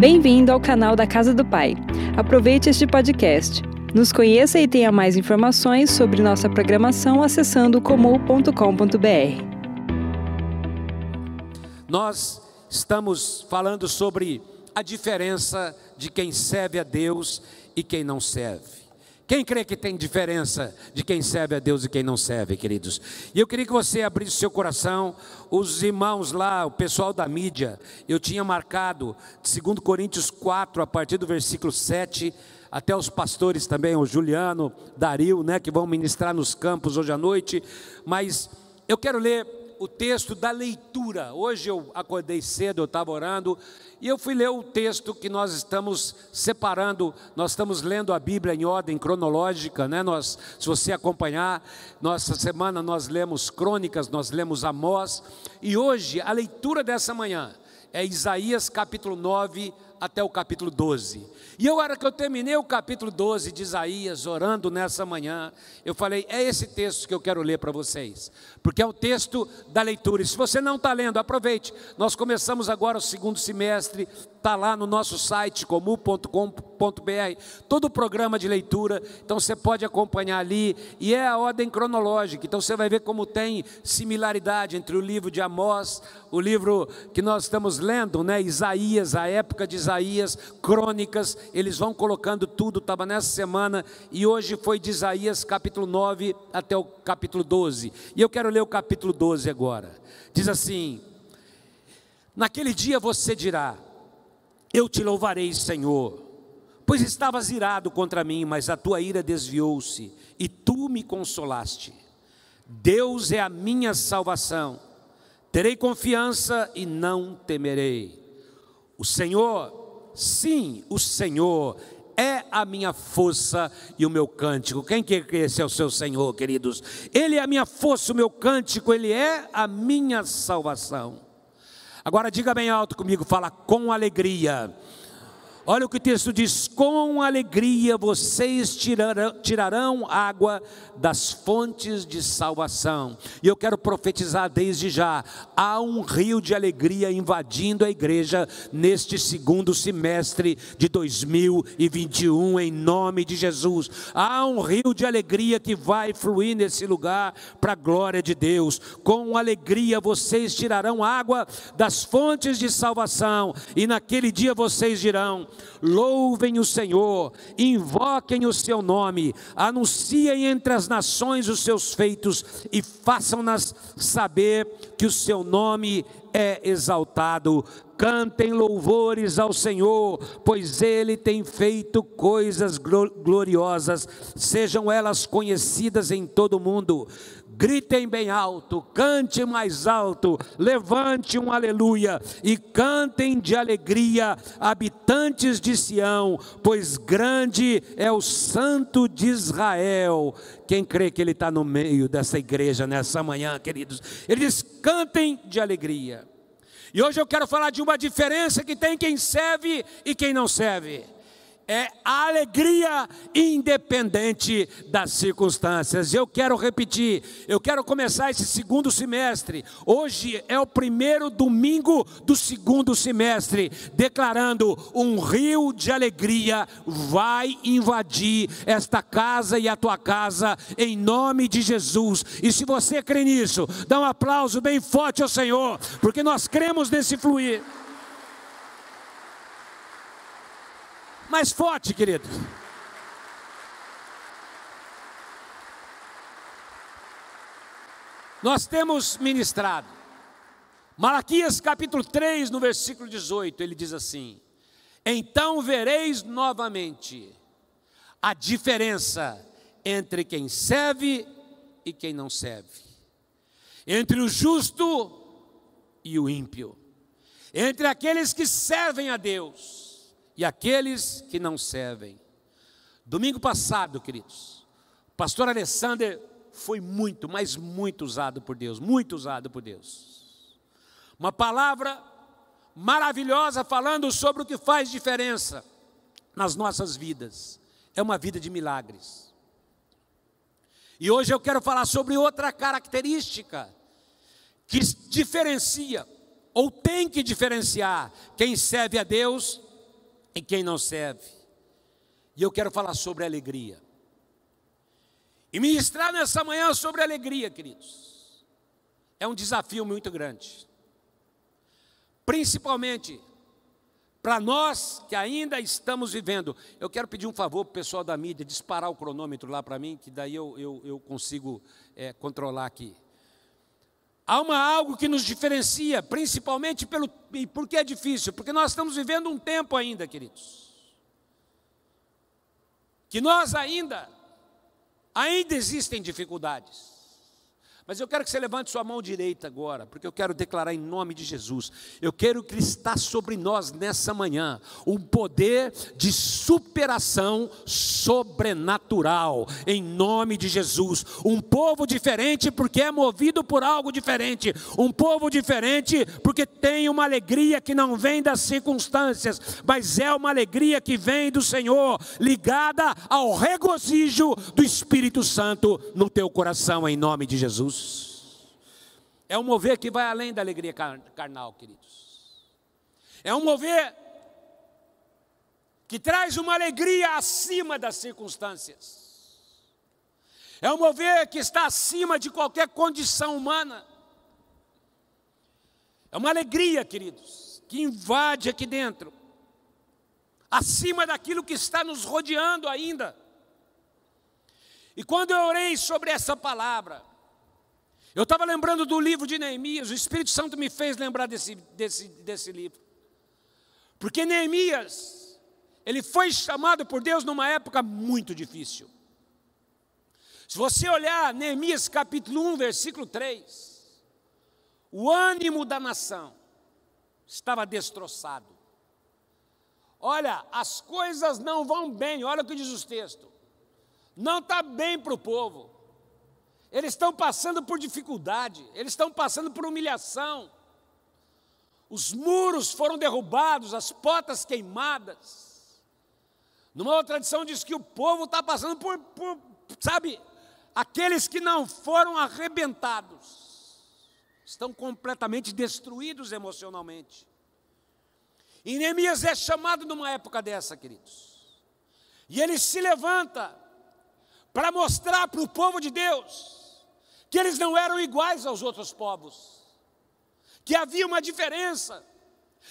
Bem-vindo ao canal da Casa do Pai. Aproveite este podcast. Nos conheça e tenha mais informações sobre nossa programação acessando comum.com.br. Nós estamos falando sobre a diferença de quem serve a Deus e quem não serve. Quem crê que tem diferença de quem serve a Deus e quem não serve, queridos? E eu queria que você abrisse seu coração, os irmãos lá, o pessoal da mídia, eu tinha marcado, segundo Coríntios 4, a partir do versículo 7, até os pastores também, o Juliano, Dario, né, que vão ministrar nos campos hoje à noite, mas eu quero ler o texto da leitura. Hoje eu acordei cedo, eu estava orando, e eu fui ler o texto que nós estamos separando, nós estamos lendo a Bíblia em ordem cronológica, né? Nós, se você acompanhar, nossa semana nós lemos Crônicas, nós lemos Amós, e hoje a leitura dessa manhã é Isaías capítulo 9 até o capítulo 12. E eu, hora que eu terminei o capítulo 12 de Isaías, orando nessa manhã, eu falei: é esse texto que eu quero ler para vocês, porque é o texto da leitura. E se você não está lendo, aproveite. Nós começamos agora o segundo semestre, está lá no nosso site comum.com.br, todo o programa de leitura, então você pode acompanhar ali, e é a ordem cronológica, então você vai ver como tem similaridade entre o livro de Amós, o livro que nós estamos lendo, né, Isaías, a época de Isaías, crônicas, eles vão colocando tudo, estava nessa semana, e hoje foi de Isaías capítulo 9 até o capítulo 12, e eu quero ler o capítulo 12 agora, diz assim, naquele dia você dirá, eu te louvarei, Senhor, pois estavas irado contra mim, mas a tua ira desviou-se e tu me consolaste. Deus é a minha salvação. Terei confiança e não temerei. O Senhor, sim, o Senhor é a minha força e o meu cântico. Quem quer que esse é o seu Senhor, queridos? Ele é a minha força, o meu cântico, ele é a minha salvação. Agora diga bem alto comigo, fala com alegria. Olha o que o texto diz: com alegria vocês tirarão, tirarão, água das fontes de salvação. E eu quero profetizar desde já: há um rio de alegria invadindo a igreja neste segundo semestre de 2021, em nome de Jesus. Há um rio de alegria que vai fluir nesse lugar para a glória de Deus. Com alegria vocês tirarão água das fontes de salvação, e naquele dia vocês dirão: louvem o Senhor, invoquem o seu nome, anunciem entre as nações os seus feitos e façam-nas saber que o seu nome é exaltado. Cantem louvores ao Senhor, pois Ele tem feito coisas gloriosas, sejam elas conhecidas em todo o mundo gritem bem alto, cante mais alto, levante um aleluia e cantem de alegria, habitantes de Sião, pois grande é o Santo de Israel. Quem crê que Ele está no meio dessa igreja nessa manhã, queridos? Ele diz: cantem de alegria. E hoje eu quero falar de uma diferença que tem quem serve e quem não serve é a alegria independente das circunstâncias. Eu quero repetir, eu quero começar esse segundo semestre. Hoje é o primeiro domingo do segundo semestre, declarando: um rio de alegria vai invadir esta casa e a tua casa, em nome de Jesus. E se você crê nisso, dá um aplauso bem forte ao Senhor, porque nós cremos nesse fluir. Mais forte, querido. Nós temos ministrado. Malaquias capítulo 3, no versículo 18, ele diz assim: Então vereis novamente a diferença entre quem serve e quem não serve, entre o justo e o ímpio, entre aqueles que servem a Deus e aqueles que não servem. Domingo passado, queridos, o pastor Alessander foi muito, mas muito usado por Deus, muito usado por Deus. Uma palavra maravilhosa falando sobre o que faz diferença nas nossas vidas. É uma vida de milagres. E hoje eu quero falar sobre outra característica que diferencia ou tem que diferenciar quem serve a Deus e quem não serve. E eu quero falar sobre alegria. E ministrar nessa manhã sobre alegria, queridos, é um desafio muito grande. Principalmente para nós que ainda estamos vivendo. Eu quero pedir um favor para o pessoal da mídia, disparar o cronômetro lá para mim, que daí eu, eu, eu consigo é, controlar aqui. Há uma, algo que nos diferencia, principalmente pelo. E por que é difícil? Porque nós estamos vivendo um tempo ainda, queridos. Que nós ainda, ainda existem dificuldades. Mas eu quero que você levante sua mão direita agora, porque eu quero declarar em nome de Jesus. Eu quero que está sobre nós nessa manhã um poder de superação sobrenatural, em nome de Jesus. Um povo diferente porque é movido por algo diferente. Um povo diferente porque tem uma alegria que não vem das circunstâncias, mas é uma alegria que vem do Senhor, ligada ao regozijo do Espírito Santo no teu coração, em nome de Jesus. É um mover que vai além da alegria carnal, queridos. É um mover que traz uma alegria acima das circunstâncias. É um mover que está acima de qualquer condição humana. É uma alegria, queridos, que invade aqui dentro, acima daquilo que está nos rodeando ainda. E quando eu orei sobre essa palavra, eu estava lembrando do livro de Neemias, o Espírito Santo me fez lembrar desse, desse, desse livro. Porque Neemias, ele foi chamado por Deus numa época muito difícil. Se você olhar Neemias capítulo 1, versículo 3, o ânimo da nação estava destroçado. Olha, as coisas não vão bem, olha o que diz o texto. Não está bem para o povo. Eles estão passando por dificuldade, eles estão passando por humilhação. Os muros foram derrubados, as portas queimadas. Numa outra tradição diz que o povo está passando por, por, sabe, aqueles que não foram arrebentados, estão completamente destruídos emocionalmente. E Neemias é chamado numa época dessa, queridos. E ele se levanta para mostrar para o povo de Deus que eles não eram iguais aos outros povos, que havia uma diferença,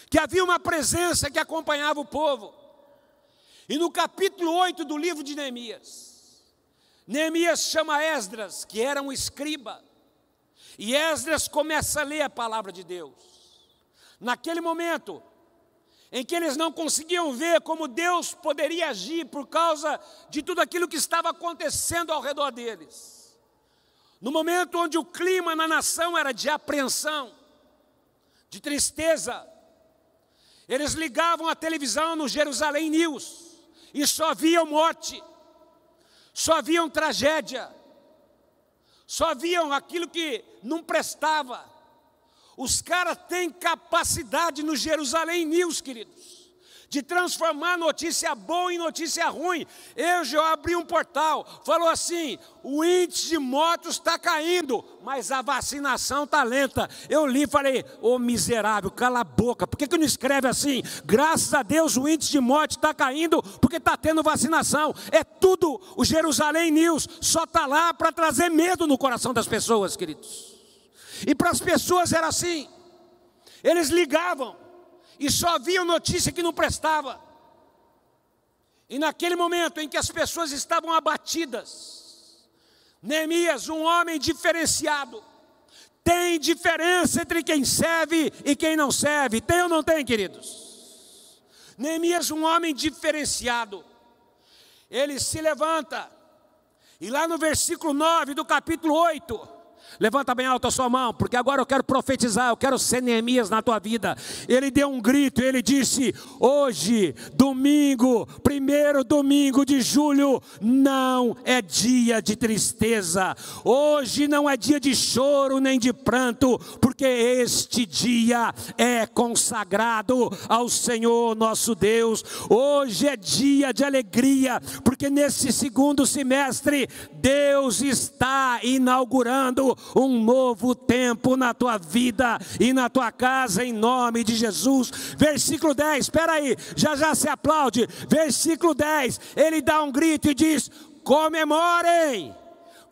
que havia uma presença que acompanhava o povo. E no capítulo 8 do livro de Neemias, Neemias chama Esdras, que era um escriba, e Esdras começa a ler a palavra de Deus. Naquele momento, em que eles não conseguiam ver como Deus poderia agir por causa de tudo aquilo que estava acontecendo ao redor deles. No momento onde o clima na nação era de apreensão, de tristeza, eles ligavam a televisão no Jerusalém News e só viam morte, só viam tragédia, só viam aquilo que não prestava. Os caras têm capacidade no Jerusalém News, queridos de transformar notícia boa em notícia ruim. Eu já abri um portal, falou assim: o índice de mortos está caindo, mas a vacinação está lenta. Eu li e falei: ô miserável, cala a boca, por que, que não escreve assim? Graças a Deus o índice de morte está caindo porque está tendo vacinação. É tudo, o Jerusalém News só está lá para trazer medo no coração das pessoas, queridos. E para as pessoas era assim. Eles ligavam, e só viam notícia que não prestava. E naquele momento em que as pessoas estavam abatidas, Neemias, um homem diferenciado, tem diferença entre quem serve e quem não serve. Tem ou não tem, queridos? Neemias, um homem diferenciado, ele se levanta, e lá no versículo 9 do capítulo 8, Levanta bem alto a sua mão, porque agora eu quero profetizar, eu quero ser Neemias na tua vida. Ele deu um grito, ele disse: Hoje, domingo, primeiro domingo de julho, não é dia de tristeza, hoje não é dia de choro nem de pranto, porque este dia é consagrado ao Senhor nosso Deus. Hoje é dia de alegria, porque nesse segundo semestre, Deus está inaugurando um novo tempo na tua vida e na tua casa, em nome de Jesus. Versículo 10, espera aí, já já se aplaude. Versículo 10, ele dá um grito e diz: comemorem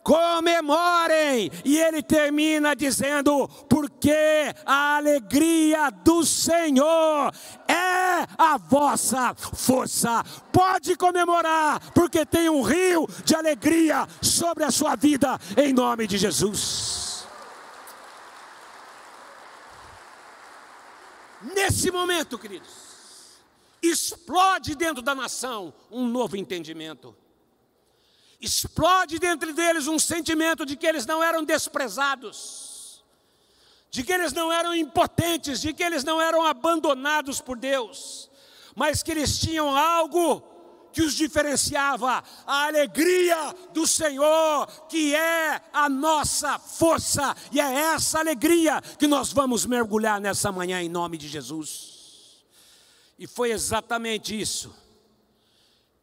comemorem. E ele termina dizendo: porque a alegria do Senhor é a vossa força. Pode comemorar, porque tem um rio de alegria sobre a sua vida, em nome de Jesus. Nesse momento, queridos, explode dentro da nação um novo entendimento explode dentro deles um sentimento de que eles não eram desprezados, de que eles não eram impotentes, de que eles não eram abandonados por Deus, mas que eles tinham algo que os diferenciava, a alegria do Senhor, que é a nossa força, e é essa alegria que nós vamos mergulhar nessa manhã em nome de Jesus. E foi exatamente isso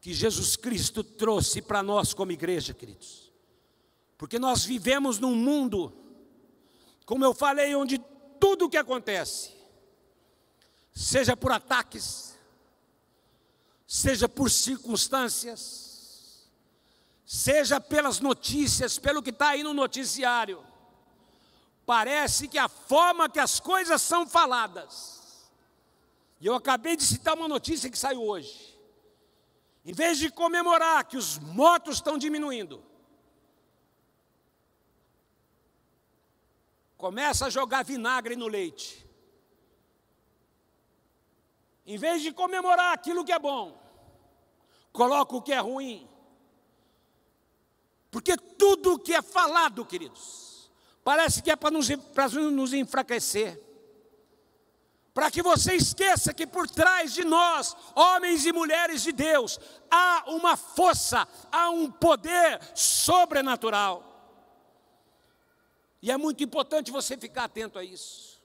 que Jesus Cristo trouxe para nós como igreja, queridos. Porque nós vivemos num mundo, como eu falei, onde tudo o que acontece, seja por ataques, seja por circunstâncias, seja pelas notícias, pelo que está aí no noticiário, parece que a forma que as coisas são faladas, e eu acabei de citar uma notícia que saiu hoje, em vez de comemorar que os mortos estão diminuindo, começa a jogar vinagre no leite. Em vez de comemorar aquilo que é bom, coloca o que é ruim. Porque tudo que é falado, queridos, parece que é para nos, para nos enfraquecer para que você esqueça que por trás de nós, homens e mulheres de Deus, há uma força, há um poder sobrenatural. E é muito importante você ficar atento a isso.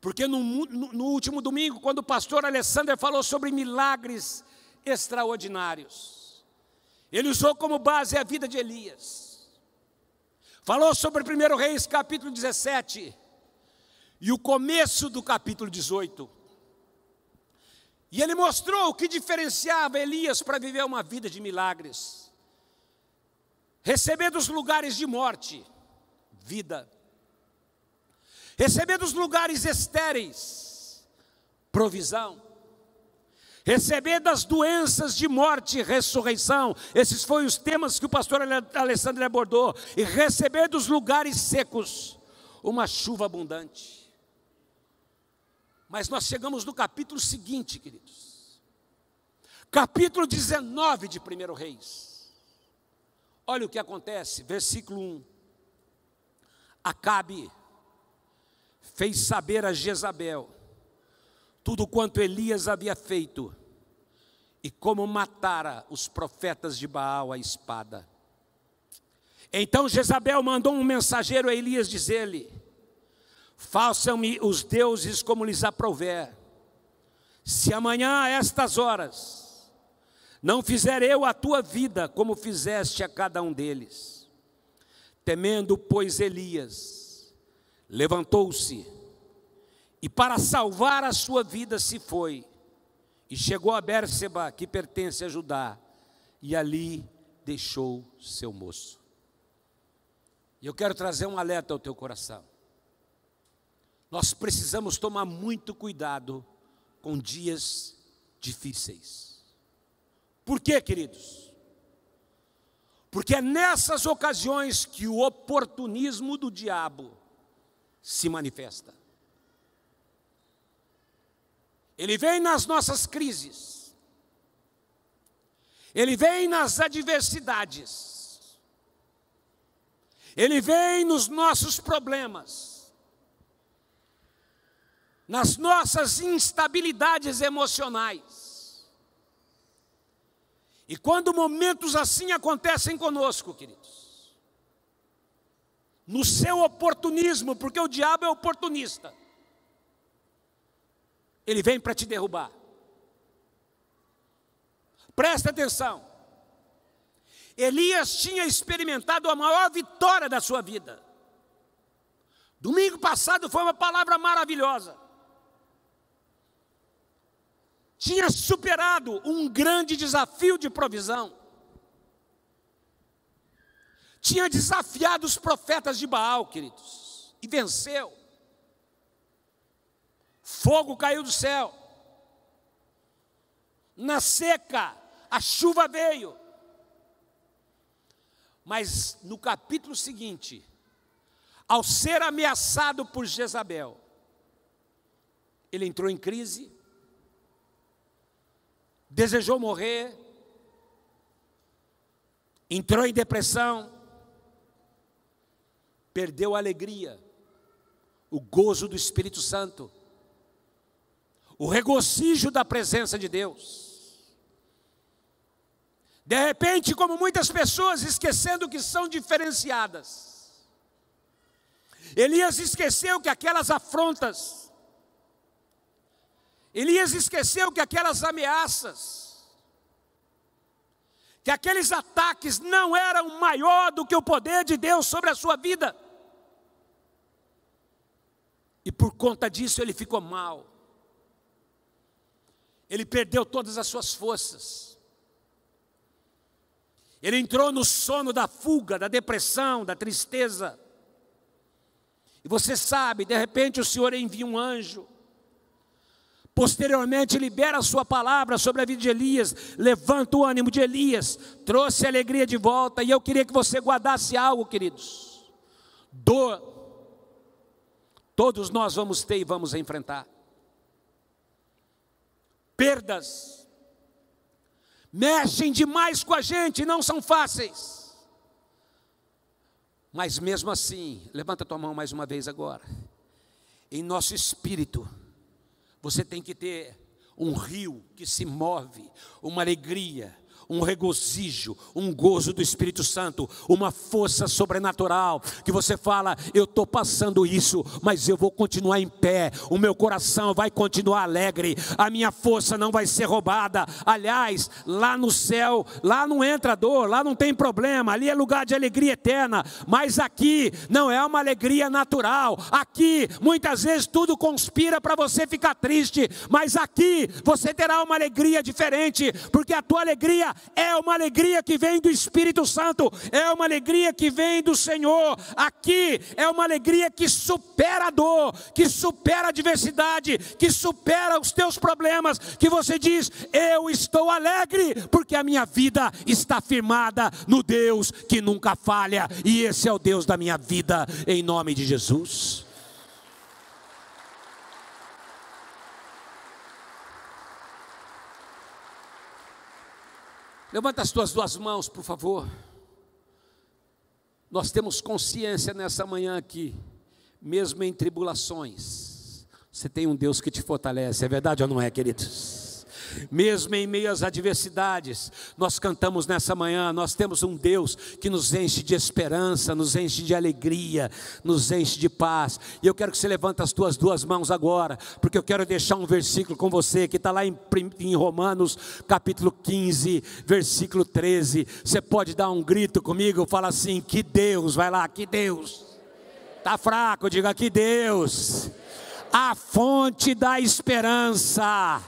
Porque no, no, no último domingo, quando o pastor Alessandro falou sobre milagres extraordinários, ele usou como base a vida de Elias. Falou sobre 1 Reis capítulo 17 e o começo do capítulo 18. E ele mostrou o que diferenciava Elias para viver uma vida de milagres. Receber dos lugares de morte, vida. Receber dos lugares estéreis, provisão. Receber das doenças de morte, ressurreição. Esses foram os temas que o pastor Alessandro abordou. E receber dos lugares secos, uma chuva abundante. Mas nós chegamos no capítulo seguinte, queridos. Capítulo 19 de 1 Reis. Olha o que acontece, versículo 1. Acabe fez saber a Jezabel tudo quanto Elias havia feito e como matara os profetas de Baal à espada. Então Jezabel mandou um mensageiro a Elias dizer-lhe: Façam-me os deuses como lhes aprouver. Se amanhã a estas horas não fizer eu a tua vida como fizeste a cada um deles. Temendo, pois, Elias, levantou-se e para salvar a sua vida se foi e chegou a Bérseba, que pertence a Judá, e ali deixou seu moço. E eu quero trazer um alerta ao teu coração. Nós precisamos tomar muito cuidado com dias difíceis. Por quê, queridos? Porque é nessas ocasiões que o oportunismo do diabo se manifesta. Ele vem nas nossas crises, ele vem nas adversidades, ele vem nos nossos problemas nas nossas instabilidades emocionais. E quando momentos assim acontecem conosco, queridos, no seu oportunismo, porque o diabo é oportunista, ele vem para te derrubar. Presta atenção. Elias tinha experimentado a maior vitória da sua vida. Domingo passado foi uma palavra maravilhosa. Tinha superado um grande desafio de provisão. Tinha desafiado os profetas de Baal, queridos, e venceu. Fogo caiu do céu. Na seca, a chuva veio. Mas no capítulo seguinte, ao ser ameaçado por Jezabel, ele entrou em crise, desejou morrer, entrou em depressão, perdeu a alegria, o gozo do Espírito Santo, o regocijo da presença de Deus. De repente, como muitas pessoas esquecendo que são diferenciadas. Elias esqueceu que aquelas afrontas, Elias esqueceu que aquelas ameaças, que aqueles ataques não eram maior do que o poder de Deus sobre a sua vida. E por conta disso ele ficou mal. Ele perdeu todas as suas forças. Ele entrou no sono da fuga, da depressão, da tristeza. E você sabe, de repente o Senhor envia um anjo. Posteriormente, libera a sua palavra sobre a vida de Elias, levanta o ânimo de Elias, trouxe a alegria de volta. E eu queria que você guardasse algo, queridos. Dor, todos nós vamos ter e vamos enfrentar. Perdas, mexem demais com a gente, não são fáceis. Mas mesmo assim, levanta tua mão mais uma vez agora. Em nosso espírito, você tem que ter um rio que se move, uma alegria, um regozijo, um gozo do Espírito Santo, uma força sobrenatural, que você fala: eu estou passando isso, mas eu vou continuar em pé, o meu coração vai continuar alegre, a minha força não vai ser roubada. Aliás, lá no céu, lá não entra dor, lá não tem problema, ali é lugar de alegria eterna, mas aqui não é uma alegria natural, aqui muitas vezes tudo conspira para você ficar triste, mas aqui você terá uma alegria diferente, porque a tua alegria é uma alegria que vem do Espírito Santo, é uma alegria que vem do Senhor. Aqui é uma alegria que supera a dor, que supera a adversidade, que supera os teus problemas, que você diz: "Eu estou alegre porque a minha vida está firmada no Deus que nunca falha, e esse é o Deus da minha vida em nome de Jesus." Levanta as tuas duas mãos, por favor. Nós temos consciência nessa manhã aqui, mesmo em tribulações, você tem um Deus que te fortalece, é verdade ou não é, queridos? Mesmo em meio às adversidades, nós cantamos nessa manhã, nós temos um Deus que nos enche de esperança, nos enche de alegria, nos enche de paz. E eu quero que você levante as tuas duas mãos agora, porque eu quero deixar um versículo com você que está lá em, em Romanos capítulo 15, versículo 13. Você pode dar um grito comigo, fala assim: que Deus, vai lá, que Deus. Está fraco, diga que Deus, a fonte da esperança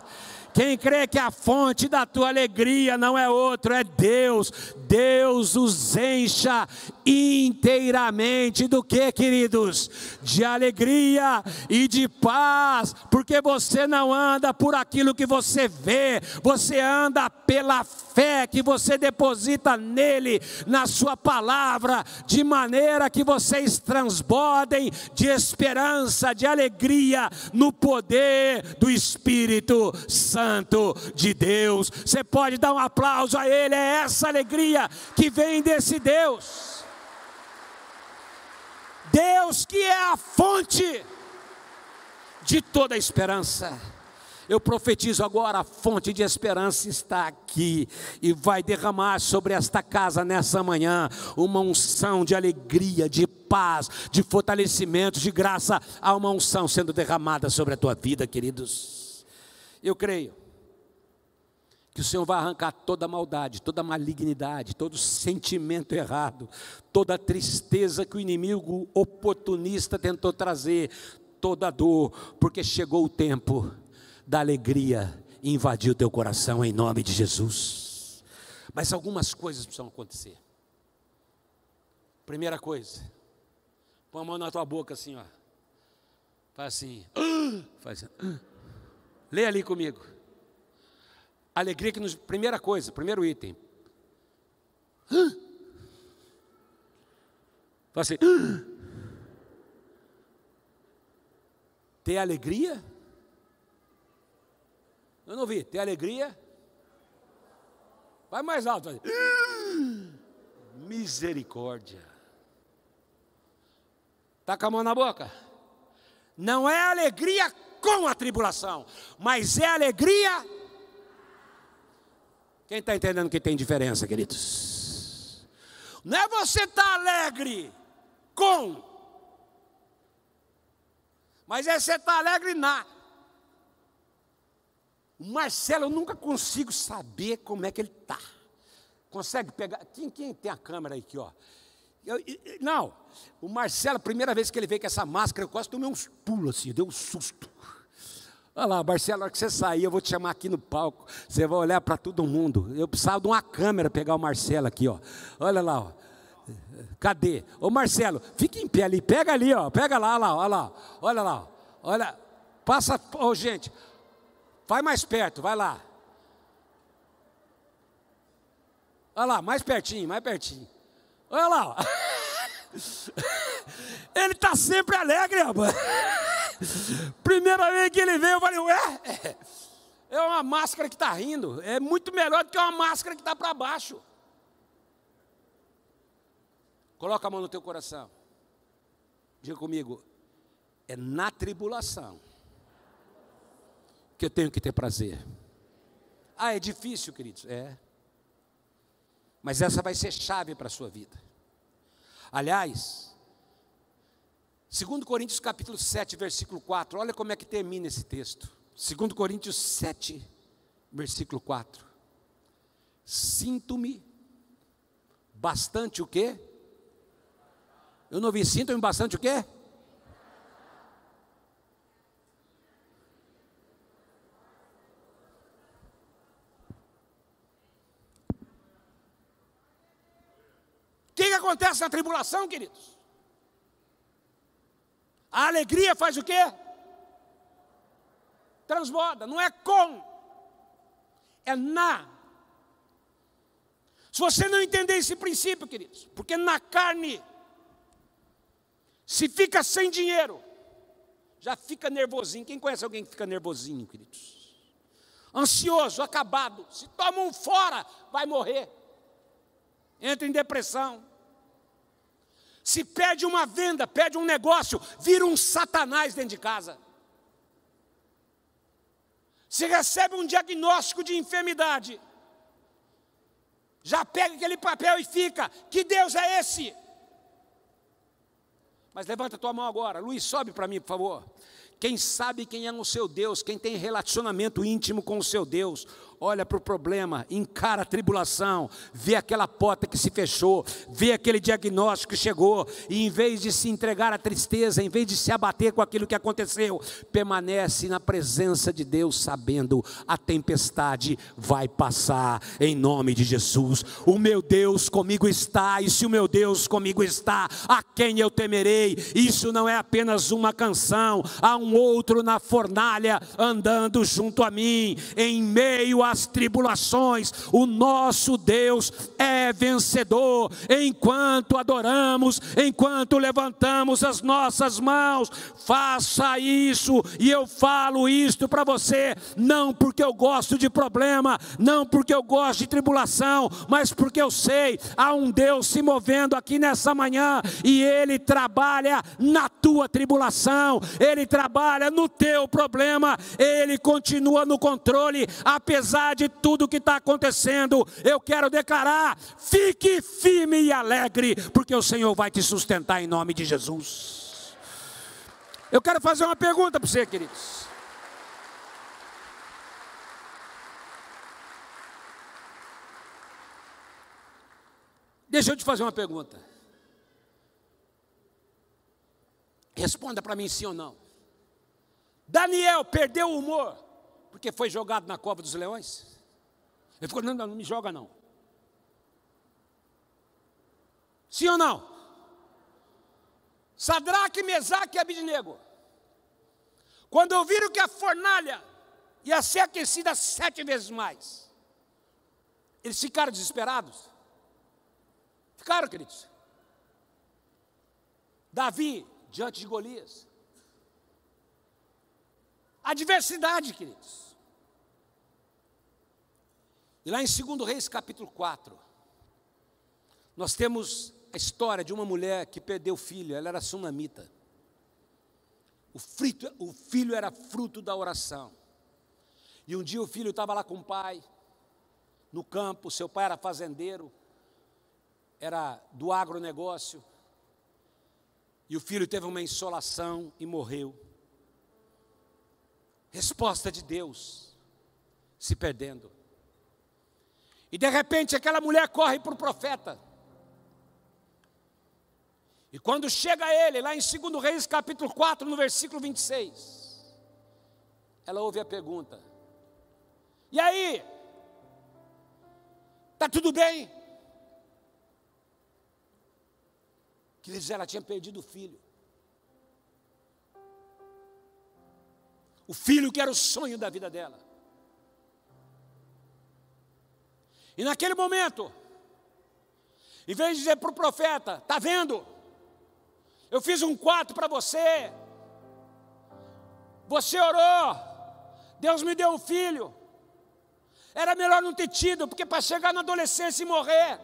quem crê que a fonte da tua alegria não é outro, é Deus. Deus os encha inteiramente do que, queridos? De alegria e de paz, porque você não anda por aquilo que você vê, você anda pela fé que você deposita nele, na sua palavra, de maneira que vocês transbordem de esperança, de alegria no poder do Espírito Santo. De Deus. Você pode dar um aplauso a Ele, é essa alegria que vem desse Deus. Deus que é a fonte de toda a esperança. Eu profetizo agora, a fonte de esperança está aqui e vai derramar sobre esta casa nessa manhã uma unção de alegria, de paz, de fortalecimento, de graça. Há uma unção sendo derramada sobre a tua vida, queridos. Eu creio que o Senhor vai arrancar toda maldade, toda malignidade, todo sentimento errado, toda tristeza que o inimigo oportunista tentou trazer, toda dor, porque chegou o tempo da alegria invadir o teu coração em nome de Jesus. Mas algumas coisas precisam acontecer. Primeira coisa, põe a mão na tua boca assim, ó. Faz assim. Faz assim. Lê ali comigo. Alegria que nos. Primeira coisa, primeiro item. Faz assim. Ter alegria? Eu não vi. Ter alegria? Vai mais alto. Misericórdia. Está com a mão na boca? Não é alegria com a tribulação, mas é alegria. Quem está entendendo que tem diferença, queridos? Não é você estar tá alegre com, mas é você estar tá alegre na. Marcelo, eu nunca consigo saber como é que ele está. Consegue pegar? Quem, quem tem a câmera aqui, ó? Eu, não, o Marcelo, a primeira vez que ele veio com essa máscara, eu quase tomei uns pulos assim, deu um susto. Olha lá, Marcelo, na hora que você sair, eu vou te chamar aqui no palco. Você vai olhar para todo mundo. Eu precisava de uma câmera pegar o Marcelo aqui, ó. Olha lá, ó. Cadê? Ô Marcelo, fica em pé ali, pega ali, ó. Pega lá, lá, olha lá. Olha lá. Olha. Passa, ô gente. Vai mais perto, vai lá. Olha lá, mais pertinho, mais pertinho. Olha lá. Ele está sempre alegre, rapaz. Primeira vez que ele veio, eu falei, ué, é uma máscara que está rindo. É muito melhor do que uma máscara que está para baixo. Coloca a mão no teu coração. Diga comigo, é na tribulação que eu tenho que ter prazer. Ah, é difícil, queridos? É. Mas essa vai ser chave para a sua vida. Aliás, 2 Coríntios capítulo 7, versículo 4, olha como é que termina esse texto. 2 Coríntios 7, versículo 4. Sinto-me bastante o quê? Eu não vi, sinto-me bastante o quê? O que, que acontece na tribulação, queridos? A alegria faz o quê? Transborda, não é com, é na. Se você não entender esse princípio, queridos, porque na carne, se fica sem dinheiro, já fica nervosinho. Quem conhece alguém que fica nervosinho, queridos? Ansioso, acabado. Se toma um fora, vai morrer. Entra em depressão. Se pede uma venda, pede um negócio, vira um satanás dentro de casa. Se recebe um diagnóstico de enfermidade, já pega aquele papel e fica: que Deus é esse? Mas levanta a tua mão agora, Luiz, sobe para mim, por favor. Quem sabe quem é o seu Deus, quem tem relacionamento íntimo com o seu Deus, olha para o problema, encara a tribulação, vê aquela porta que se fechou, vê aquele diagnóstico que chegou, e em vez de se entregar à tristeza, em vez de se abater com aquilo que aconteceu, permanece na presença de Deus, sabendo a tempestade vai passar em nome de Jesus. O meu Deus comigo está, e se o meu Deus comigo está, a quem eu temerei? Isso não é apenas uma canção, há um outro na fornalha andando junto a mim, em meio a as tribulações, o nosso Deus é vencedor. Enquanto adoramos, enquanto levantamos as nossas mãos, faça isso, e eu falo isto para você, não porque eu gosto de problema, não porque eu gosto de tribulação, mas porque eu sei, há um Deus se movendo aqui nessa manhã, e Ele trabalha na tua tribulação, Ele trabalha no teu problema, Ele continua no controle, apesar apesar de tudo que está acontecendo, eu quero declarar: fique firme e alegre, porque o Senhor vai te sustentar em nome de Jesus. Eu quero fazer uma pergunta para você, queridos. Deixa eu te fazer uma pergunta. Responda para mim sim ou não. Daniel perdeu o humor porque foi jogado na cova dos leões? Ele ficou, não, não, não me joga não. Sim ou não? Sadraque, Mesaque e Abidnego. Quando ouviram que a fornalha ia ser aquecida sete vezes mais, eles ficaram desesperados. Ficaram, queridos. Davi, diante de Golias. Adversidade, queridos. E lá em 2 Reis capítulo 4, nós temos a história de uma mulher que perdeu o filho, ela era sunamita. O, frito, o filho era fruto da oração. E um dia o filho estava lá com o pai, no campo, seu pai era fazendeiro, era do agronegócio, e o filho teve uma insolação e morreu. Resposta de Deus, se perdendo. E de repente aquela mulher corre para o profeta. E quando chega ele, lá em 2 Reis capítulo 4, no versículo 26, ela ouve a pergunta: E aí? Está tudo bem? Queridos, ela tinha perdido o filho. O filho que era o sonho da vida dela. E naquele momento, em vez de dizer para o profeta: Está vendo? Eu fiz um quarto para você. Você orou. Deus me deu um filho. Era melhor não ter tido, porque para chegar na adolescência e morrer.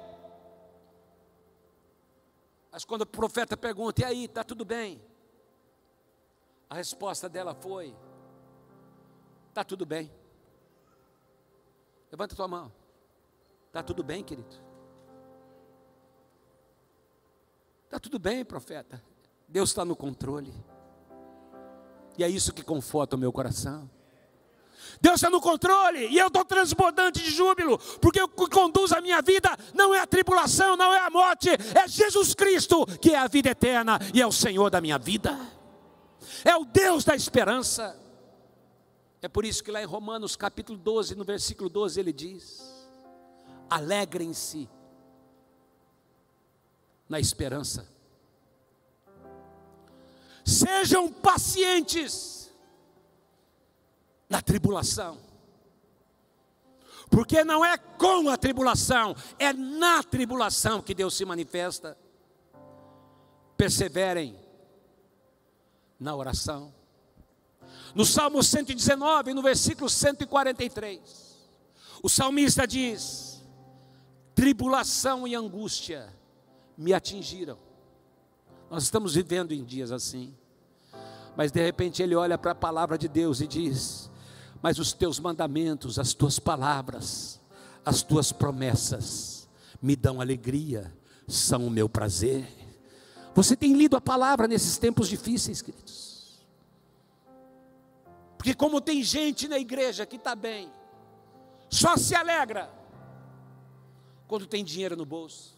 Mas quando o profeta pergunta, e aí, está tudo bem? A resposta dela foi: está tudo bem. Levanta tua mão. Está tudo bem, querido? Está tudo bem, profeta. Deus está no controle. E é isso que conforta o meu coração. Deus está no controle e eu estou transbordante de júbilo, porque o que conduz a minha vida não é a tribulação, não é a morte, é Jesus Cristo, que é a vida eterna e é o Senhor da minha vida, é o Deus da esperança. É por isso que lá em Romanos capítulo 12, no versículo 12, ele diz: alegrem-se na esperança, sejam pacientes na tribulação. Porque não é com a tribulação, é na tribulação que Deus se manifesta. Perseverem na oração. No Salmo 119, no versículo 143, o salmista diz: Tribulação e angústia me atingiram. Nós estamos vivendo em dias assim. Mas de repente ele olha para a palavra de Deus e diz: mas os teus mandamentos, as tuas palavras, as tuas promessas me dão alegria, são o meu prazer. Você tem lido a palavra nesses tempos difíceis, queridos? Porque, como tem gente na igreja que está bem, só se alegra quando tem dinheiro no bolso,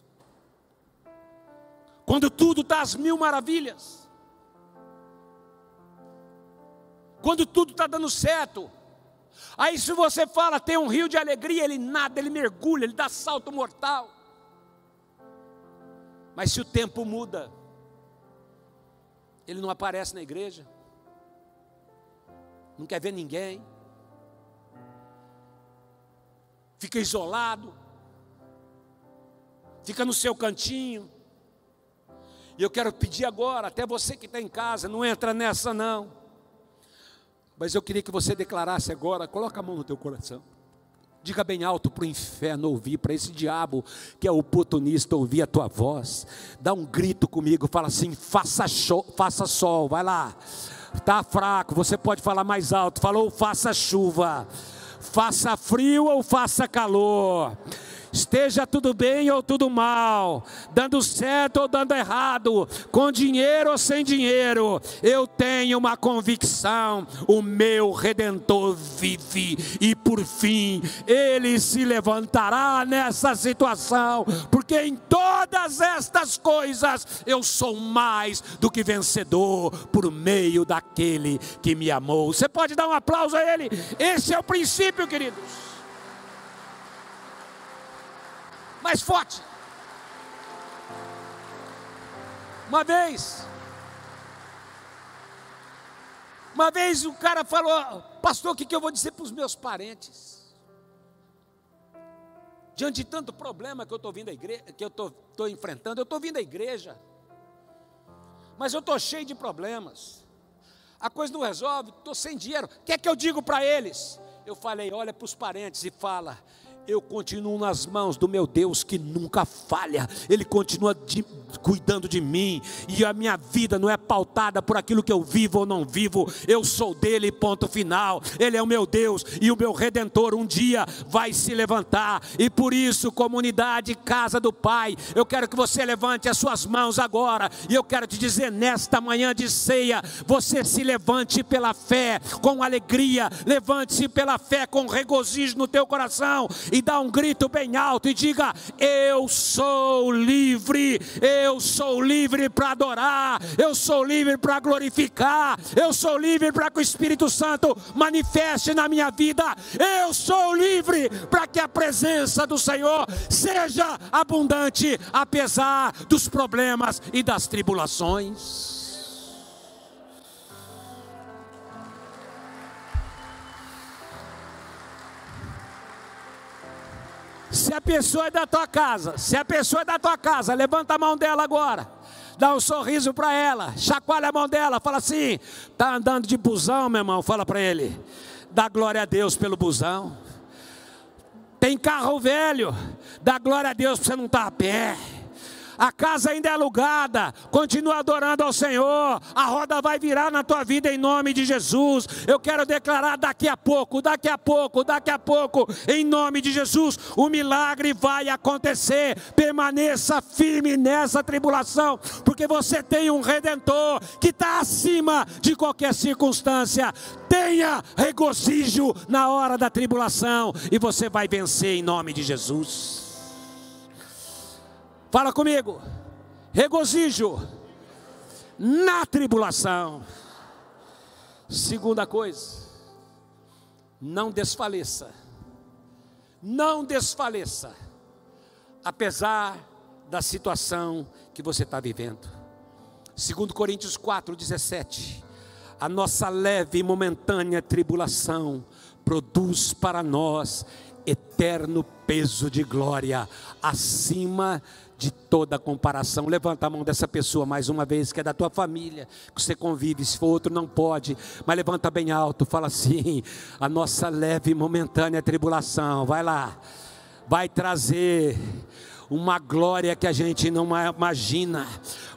quando tudo está às mil maravilhas, quando tudo está dando certo, Aí, se você fala, tem um rio de alegria, ele nada, ele mergulha, ele dá salto mortal. Mas se o tempo muda, ele não aparece na igreja, não quer ver ninguém, fica isolado, fica no seu cantinho. E eu quero pedir agora, até você que está em casa, não entra nessa não. Mas eu queria que você declarasse agora, coloca a mão no teu coração. Diga bem alto para o inferno ouvir, para esse diabo que é oportunista ouvir a tua voz. Dá um grito comigo, fala assim: faça, show, faça sol, vai lá. Está fraco, você pode falar mais alto. Falou, faça chuva. Faça frio ou faça calor. Esteja tudo bem ou tudo mal, dando certo ou dando errado, com dinheiro ou sem dinheiro, eu tenho uma convicção: o meu redentor vive e por fim ele se levantará nessa situação, porque em todas estas coisas eu sou mais do que vencedor por meio daquele que me amou. Você pode dar um aplauso a ele? Esse é o princípio, queridos. Mais forte. Uma vez, uma vez o cara falou, pastor, o que, eu vou dizer para os meus parentes? Diante de tanto problema que eu estou vindo a igreja, que eu estou enfrentando, eu estou vindo à igreja, mas eu estou cheio de problemas. A coisa não resolve, estou sem dinheiro. O que é que eu digo para eles? Eu falei, olha para os parentes e fala: eu continuo nas mãos do meu Deus que nunca falha, Ele continua de, cuidando de mim, e a minha vida não é pautada por aquilo que eu vivo ou não vivo, eu sou dele, ponto final. Ele é o meu Deus e o meu redentor um dia vai se levantar, e por isso, comunidade, casa do Pai, eu quero que você levante as suas mãos agora, e eu quero te dizer nesta manhã de ceia, você se levante pela fé, com alegria, levante-se pela fé, com regozijo no teu coração e dá um grito bem alto e diga: Eu sou livre, eu sou livre para adorar, eu sou livre para glorificar, eu sou livre para que o Espírito Santo manifeste na minha vida, eu sou livre para que a presença do Senhor seja abundante, apesar dos problemas e das tribulações. Se a pessoa é da tua casa, se a pessoa é da tua casa, levanta a mão dela agora. Dá um sorriso para ela, chacoalha a mão dela, fala assim: tá andando de busão, meu irmão, fala para ele. Dá glória a Deus pelo busão. Tem carro velho, dá glória a Deus para você não estar tá a pé a casa ainda é alugada, continua adorando ao Senhor, a roda vai virar na tua vida em nome de Jesus. Eu quero declarar daqui a pouco, daqui a pouco, daqui a pouco, em nome de Jesus, o milagre vai acontecer. Permaneça firme nessa tribulação, porque você tem um redentor que está acima de qualquer circunstância. Tenha regozijo na hora da tribulação e você vai vencer em nome de Jesus. Fala comigo. Regozijo na tribulação. Segunda coisa, não desfaleça. Não desfaleça, apesar da situação que você está vivendo. Segundo Coríntios 4:17, a nossa leve e momentânea tribulação produz para nós eterno peso de glória acima de toda comparação. Levanta a mão dessa pessoa mais uma vez, que é da tua família, que você convive, se for outro não pode, mas levanta bem alto, fala assim: a nossa leve e momentânea tribulação, vai lá, vai trazer uma glória que a gente não imagina,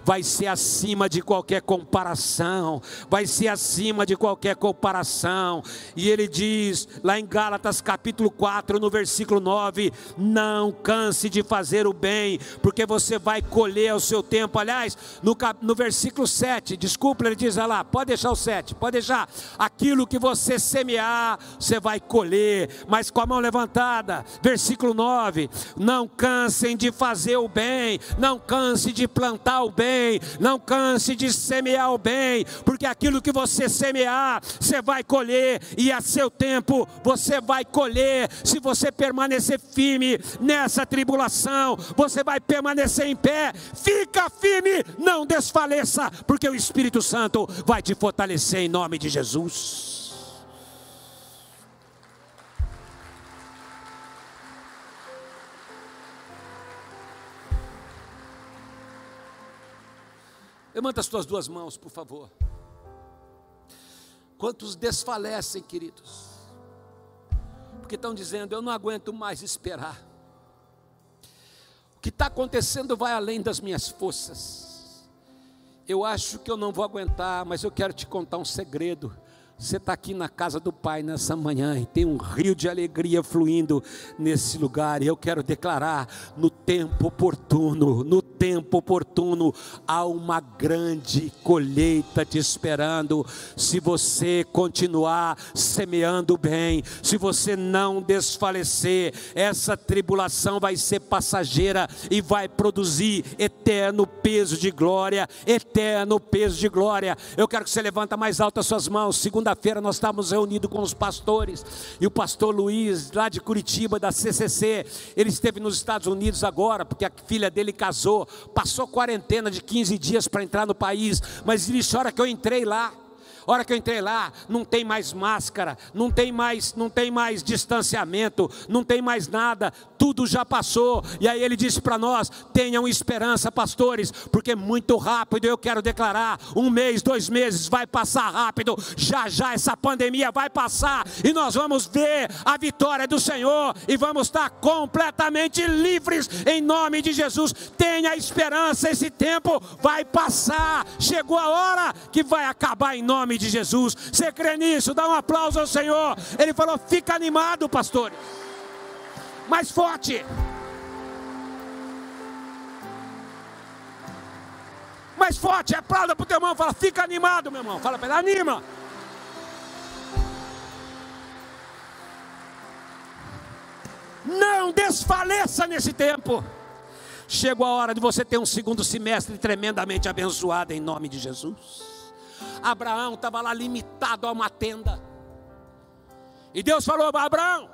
vai ser acima de qualquer comparação, vai ser acima de qualquer comparação. E ele diz lá em Gálatas capítulo 4, no versículo 9: Não canse de fazer o bem, porque você vai colher o seu tempo. Aliás, no, no versículo 7, desculpa, ele diz lá, pode deixar o 7, pode deixar. Aquilo que você semear, você vai colher, mas com a mão levantada. Versículo 9: Não cansem de fazer o bem, não canse de plantar o bem não canse de semear o bem, porque aquilo que você semear, você vai colher, e a seu tempo você vai colher, se você permanecer firme nessa tribulação, você vai permanecer em pé, fica firme, não desfaleça, porque o Espírito Santo vai te fortalecer em nome de Jesus. Levanta as tuas duas mãos, por favor. Quantos desfalecem, queridos? Porque estão dizendo, eu não aguento mais esperar. O que está acontecendo vai além das minhas forças. Eu acho que eu não vou aguentar, mas eu quero te contar um segredo. Você está aqui na casa do Pai nessa manhã e tem um rio de alegria fluindo nesse lugar. E eu quero declarar: no tempo oportuno, no tempo oportuno, há uma grande colheita te esperando. Se você continuar semeando bem, se você não desfalecer, essa tribulação vai ser passageira e vai produzir eterno peso de glória, eterno peso de glória. Eu quero que você levanta mais alto as suas mãos. Segunda-feira nós estávamos reunidos com os pastores e o pastor Luiz, lá de Curitiba, da CCC, ele esteve nos Estados Unidos agora, porque a filha dele casou passou quarentena de 15 dias para entrar no país, mas ele hora que eu entrei lá, hora que eu entrei lá, não tem mais máscara, não tem mais, não tem mais distanciamento, não tem mais nada, tudo já passou. E aí ele disse para nós: tenham esperança, pastores, porque muito rápido eu quero declarar: um mês, dois meses vai passar rápido, já já essa pandemia vai passar e nós vamos ver a vitória do Senhor e vamos estar completamente livres em nome de Jesus. Tenha esperança, esse tempo vai passar. Chegou a hora que vai acabar em nome de Jesus. Você crê nisso? Dá um aplauso ao Senhor. Ele falou: fica animado, pastores. Mais forte. Mais forte, aplauda para o teu irmão, fala, fica animado, meu irmão. Fala para ele, anima. Não desfaleça nesse tempo. Chegou a hora de você ter um segundo semestre tremendamente abençoado em nome de Jesus. Abraão estava lá limitado a uma tenda. E Deus falou: Abraão,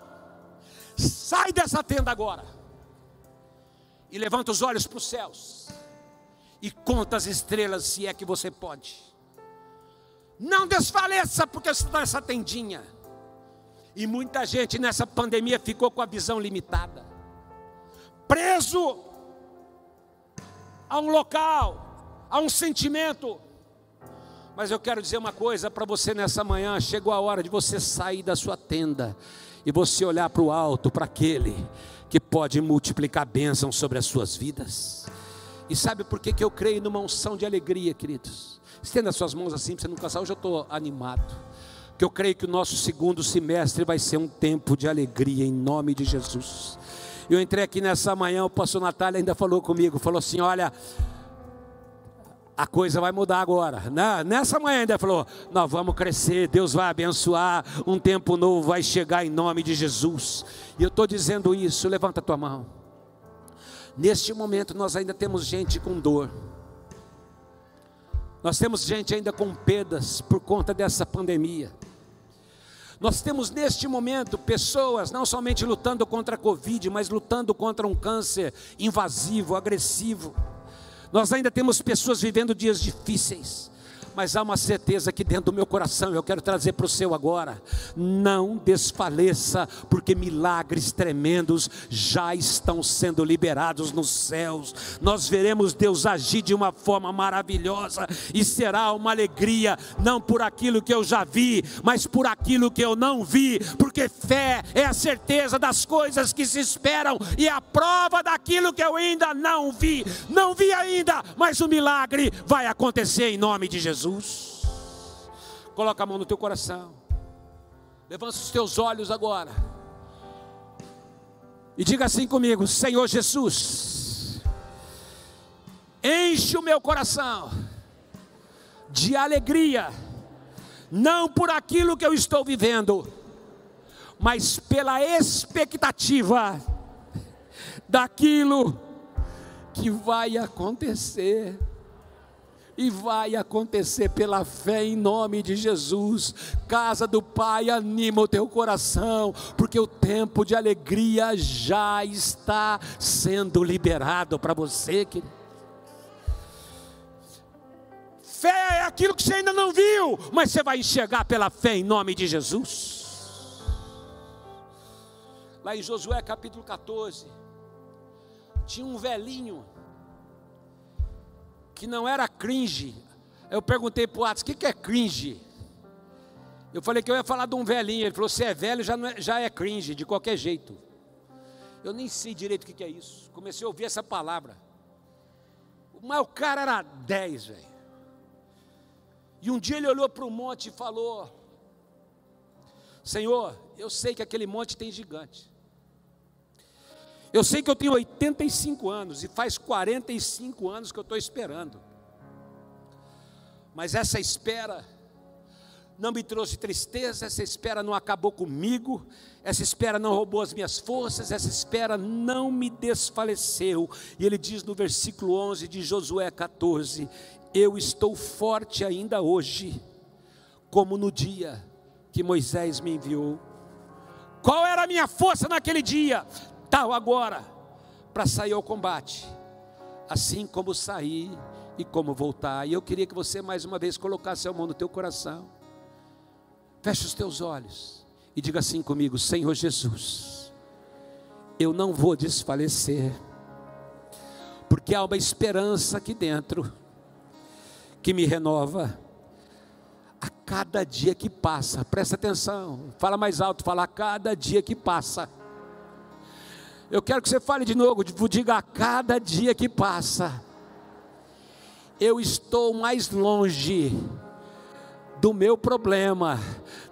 sai dessa tenda agora. E levanta os olhos para os céus. E conta as estrelas, se é que você pode. Não desfaleça, porque você está nessa tendinha. E muita gente nessa pandemia ficou com a visão limitada, preso a um local, a um sentimento, mas eu quero dizer uma coisa para você nessa manhã: chegou a hora de você sair da sua tenda e você olhar para o alto, para aquele que pode multiplicar bênçãos sobre as suas vidas. E sabe por que, que eu creio numa unção de alegria, queridos? Estenda suas mãos assim para você não cansar. Hoje eu estou animado. Que eu creio que o nosso segundo semestre vai ser um tempo de alegria em nome de Jesus. Eu entrei aqui nessa manhã, o pastor Natália ainda falou comigo, falou assim: olha, a coisa vai mudar agora. Nessa manhã ainda falou: nós vamos crescer, Deus vai abençoar, um tempo novo vai chegar em nome de Jesus. E eu estou dizendo isso, levanta a tua mão. Neste momento nós ainda temos gente com dor. Nós temos gente ainda com perdas por conta dessa pandemia. Nós temos neste momento pessoas não somente lutando contra a Covid, mas lutando contra um câncer invasivo, agressivo. Nós ainda temos pessoas vivendo dias difíceis mas há uma certeza aqui dentro do meu coração, eu quero trazer para o seu agora. Não desfaleça, porque milagres tremendos já estão sendo liberados nos céus. Nós veremos Deus agir de uma forma maravilhosa e será uma alegria, não por aquilo que eu já vi, mas por aquilo que eu não vi, porque fé é a certeza das coisas que se esperam e a prova daquilo que eu ainda não vi. Não vi ainda, mas o milagre vai acontecer em nome de Jesus. Jesus. Coloca a mão no teu coração. Levanta os teus olhos agora. E diga assim comigo: Senhor Jesus, enche o meu coração de alegria, não por aquilo que eu estou vivendo, mas pela expectativa daquilo que vai acontecer e vai acontecer pela fé em nome de Jesus. Casa do Pai, anima o teu coração, porque o tempo de alegria já está sendo liberado para você, querido. Fé é aquilo que você ainda não viu, mas você vai enxergar pela fé em nome de Jesus. Lá em Josué capítulo 14, tinha um velhinho que não era cringe. Eu perguntei para o Atos, o que, que é cringe? Eu falei que eu ia falar de um velhinho. Ele falou: se é velho, já, é, já é cringe, de qualquer jeito. Eu nem sei direito o que, que é isso. Comecei a ouvir essa palavra. Mas o cara era 10, velho. E um dia ele olhou para o monte e falou: Senhor, eu sei que aquele monte tem gigante. Eu sei que eu tenho 85 anos e faz 45 anos que eu estou esperando. Mas essa espera não me trouxe tristeza, essa espera não acabou comigo, essa espera não roubou as minhas forças, essa espera não me desfaleceu. E ele diz no versículo 11 de Josué 14: Eu estou forte ainda hoje, como no dia que Moisés me enviou. Qual era a minha força naquele dia? Tal agora, para sair ao combate, assim como sair e como voltar. E eu queria que você mais uma vez colocasse a mão no teu coração Feche os teus olhos e diga assim comigo: Senhor Jesus, eu não vou desfalecer, porque há uma esperança aqui dentro que me renova a cada dia que passa. Presta atenção, fala mais alto, fala a cada dia que passa. Eu quero que você fale de novo, diga a cada dia que passa. Eu estou mais longe do meu problema,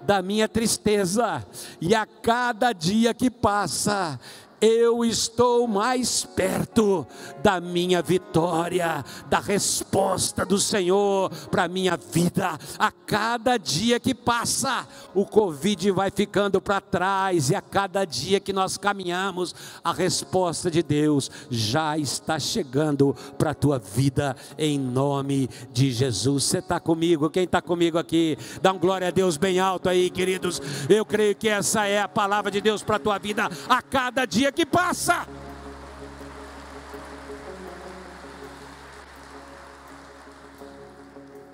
da minha tristeza, e a cada dia que passa, eu estou mais perto da minha vitória, da resposta do Senhor para a minha vida. A cada dia que passa, o Covid vai ficando para trás, e a cada dia que nós caminhamos, a resposta de Deus já está chegando para a tua vida, em nome de Jesus. Você está comigo? Quem está comigo aqui? Dá um glória a Deus bem alto aí, queridos. Eu creio que essa é a palavra de Deus para a tua vida a cada dia que passa.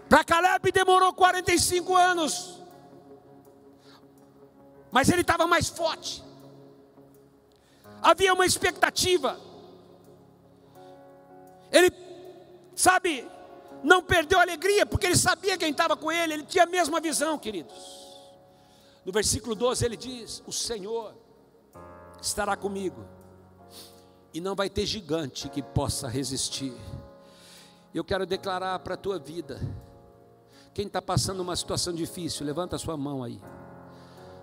Para Caleb demorou 45 anos, mas ele estava mais forte. Havia uma expectativa. Ele, sabe, não perdeu a alegria, porque ele sabia quem estava com ele, ele tinha a mesma visão, queridos. No versículo 12 ele diz: O Senhor estará comigo, e não vai ter gigante que possa resistir. Eu quero declarar para a tua vida, quem está passando uma situação difícil, levanta a sua mão aí.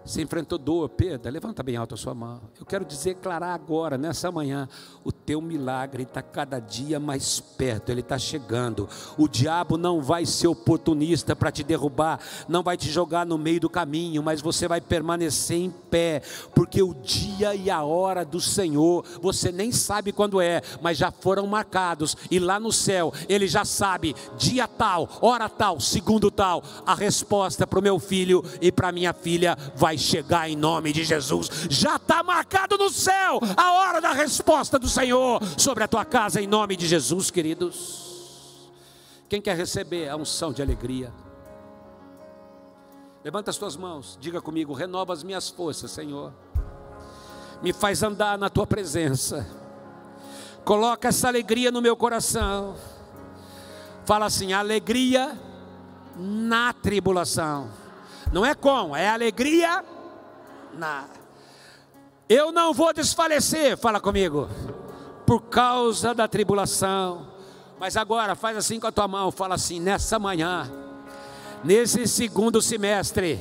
Você enfrentou dor, perda, levanta bem alto a sua mão. Eu quero declarar agora, nessa manhã, o teu milagre está cada dia mais perto, ele está chegando. O diabo não vai ser oportunista para te derrubar, não vai te jogar no meio do caminho, mas você vai permanecer em pé, porque o dia e a hora do Senhor, você nem sabe quando é, mas já foram marcados, e lá no céu, ele já sabe, dia tal, hora tal, segundo tal, a resposta para o meu filho e para minha filha vai chegar em nome de Jesus. Já está marcado no céu a hora da resposta do Senhor sobre a tua casa em nome de Jesus, queridos. Quem quer receber a unção de alegria? Levanta as tuas mãos, diga comigo: renova as minhas forças, Senhor. Me faz andar na tua presença. Coloca essa alegria no meu coração. Fala assim: alegria na tribulação. Não é com, é alegria na. Eu não vou desfalecer, fala comigo, por causa da tribulação. Mas agora faz assim com a tua mão, fala assim: nessa manhã, nesse segundo semestre,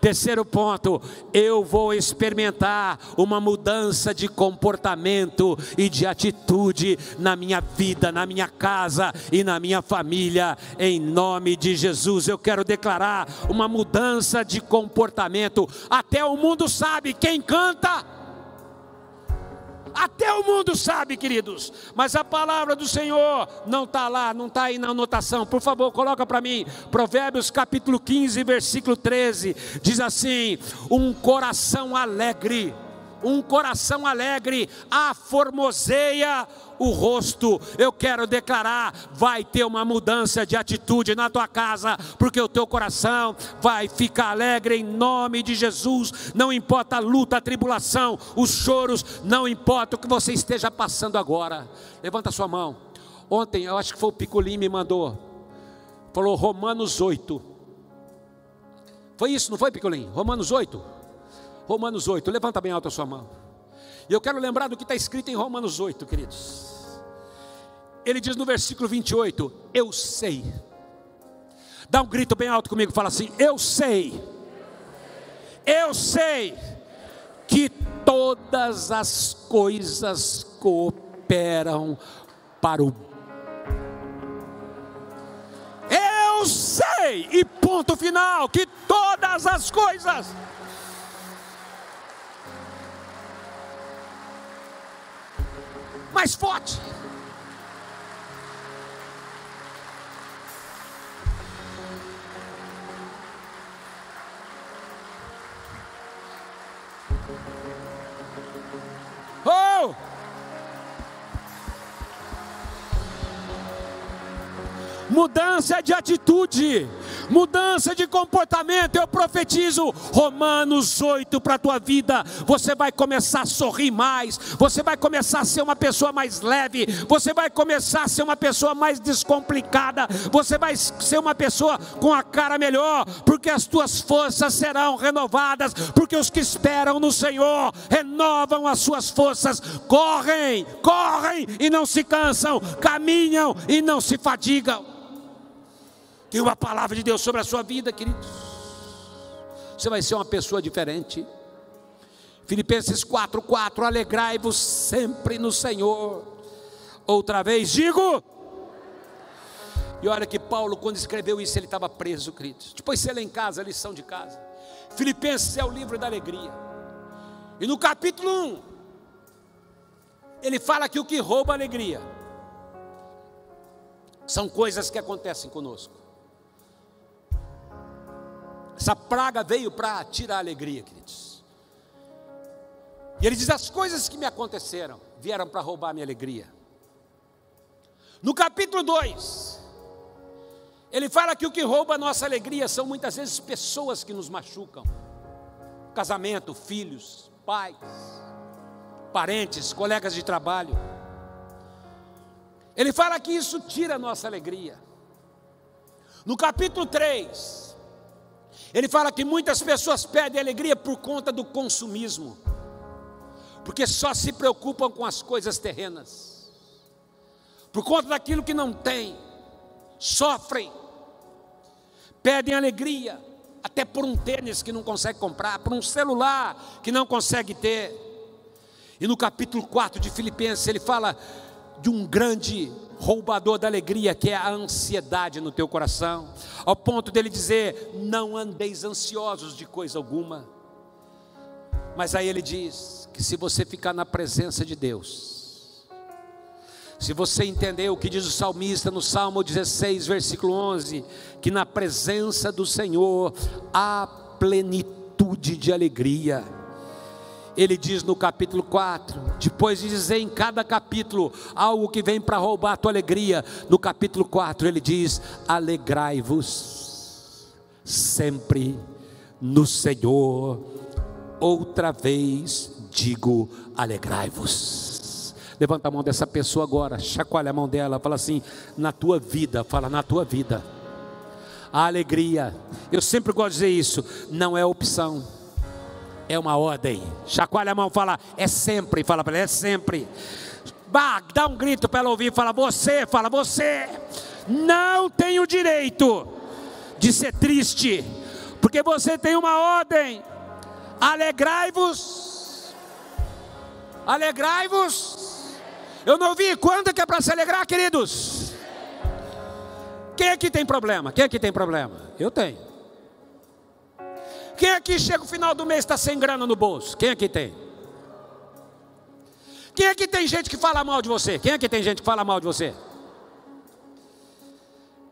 Terceiro ponto, eu vou experimentar uma mudança de comportamento e de atitude na minha vida, na minha casa e na minha família, em nome de Jesus. Eu quero declarar uma mudança de comportamento. Até o mundo sabe quem canta até o mundo sabe, queridos. Mas a palavra do Senhor não está lá, não está aí na anotação. Por favor, coloca para mim. Provérbios capítulo 15, versículo 13. Diz assim: Um coração alegre um coração alegre aformoseia o rosto. Eu quero declarar: vai ter uma mudança de atitude na tua casa, porque o teu coração vai ficar alegre em nome de Jesus. Não importa a luta, a tribulação, os choros, não importa o que você esteja passando agora. Levanta a sua mão. Ontem, eu acho que foi o Picolim me mandou. Falou Romanos 8. Foi isso, não foi, Picolim? Romanos 8. Romanos 8, levanta bem alto a sua mão. E eu quero lembrar do que está escrito em Romanos 8, queridos. Ele diz no versículo 28, eu sei. Dá um grito bem alto comigo, fala assim: Eu sei Eu sei que todas as coisas cooperam para o Eu sei, e ponto final, que todas as coisas mais forte. Oh! Mudança de atitude mudança de comportamento. Eu profetizo Romanos 8 para a tua vida. Você vai começar a sorrir mais, você vai começar a ser uma pessoa mais leve, você vai começar a ser uma pessoa mais descomplicada, você vai ser uma pessoa com a cara melhor, porque as tuas forças serão renovadas, porque os que esperam no Senhor renovam as suas forças, correm, correm e não se cansam, caminham e não se fadigam. Tem uma palavra de Deus sobre a sua vida, queridos. Você vai ser uma pessoa diferente. Filipenses 4:4 Alegrai-vos sempre no Senhor. Outra vez digo. E olha que Paulo, quando escreveu isso, ele estava preso, queridos. Depois você lê em casa, a lição de casa. Filipenses é o livro da alegria. E no capítulo 1, ele fala que o que rouba a alegria são coisas que acontecem conosco. Essa praga veio para tirar a alegria, queridos. E ele diz: As coisas que me aconteceram vieram para roubar a minha alegria. No capítulo 2, ele fala que o que rouba a nossa alegria são muitas vezes pessoas que nos machucam casamento, filhos, pais, parentes, colegas de trabalho. Ele fala que isso tira a nossa alegria. No capítulo 3, ele fala que muitas pessoas perdem alegria por conta do consumismo, porque só se preocupam com as coisas terrenas, por conta daquilo que não tem, sofrem, perdem alegria, até por um tênis que não consegue comprar, por um celular que não consegue ter. E no capítulo 4 de Filipenses, ele fala de um grande roubador da alegria, que é a ansiedade no teu coração, ao ponto dele dizer: Não andeis ansiosos de coisa alguma. Mas aí ele diz que se você ficar na presença de Deus, se você entender o que diz o salmista no Salmo 16, versículo 11, que na presença do Senhor há plenitude de alegria ele diz no capítulo 4, depois de dizer em cada capítulo algo que vem para roubar a tua alegria, no capítulo 4 ele diz: Alegrai-vos sempre no Senhor, outra vez digo: alegrai-vos. Levanta a mão dessa pessoa agora, chacoalha a mão dela, fala assim: na tua vida, fala na tua vida. A alegria, eu sempre gosto de dizer isso, não é opção é uma ordem. Chacoalha a mão, fala, é sempre. Fala para ela, é sempre. Bah, dá um grito para ela ouvir, fala, você, fala, você não tem o direito de ser triste, porque você tem uma ordem. Alegrai-vos. Alegrai-vos. Eu não ouvi quando que é para se alegrar, queridos. Quem aqui tem problema? Quem aqui tem problema? Eu tenho. Quem aqui chega o final do mês está sem grana no bolso? Quem aqui tem? Quem aqui tem gente que fala mal de você? Quem aqui tem gente que fala mal de você?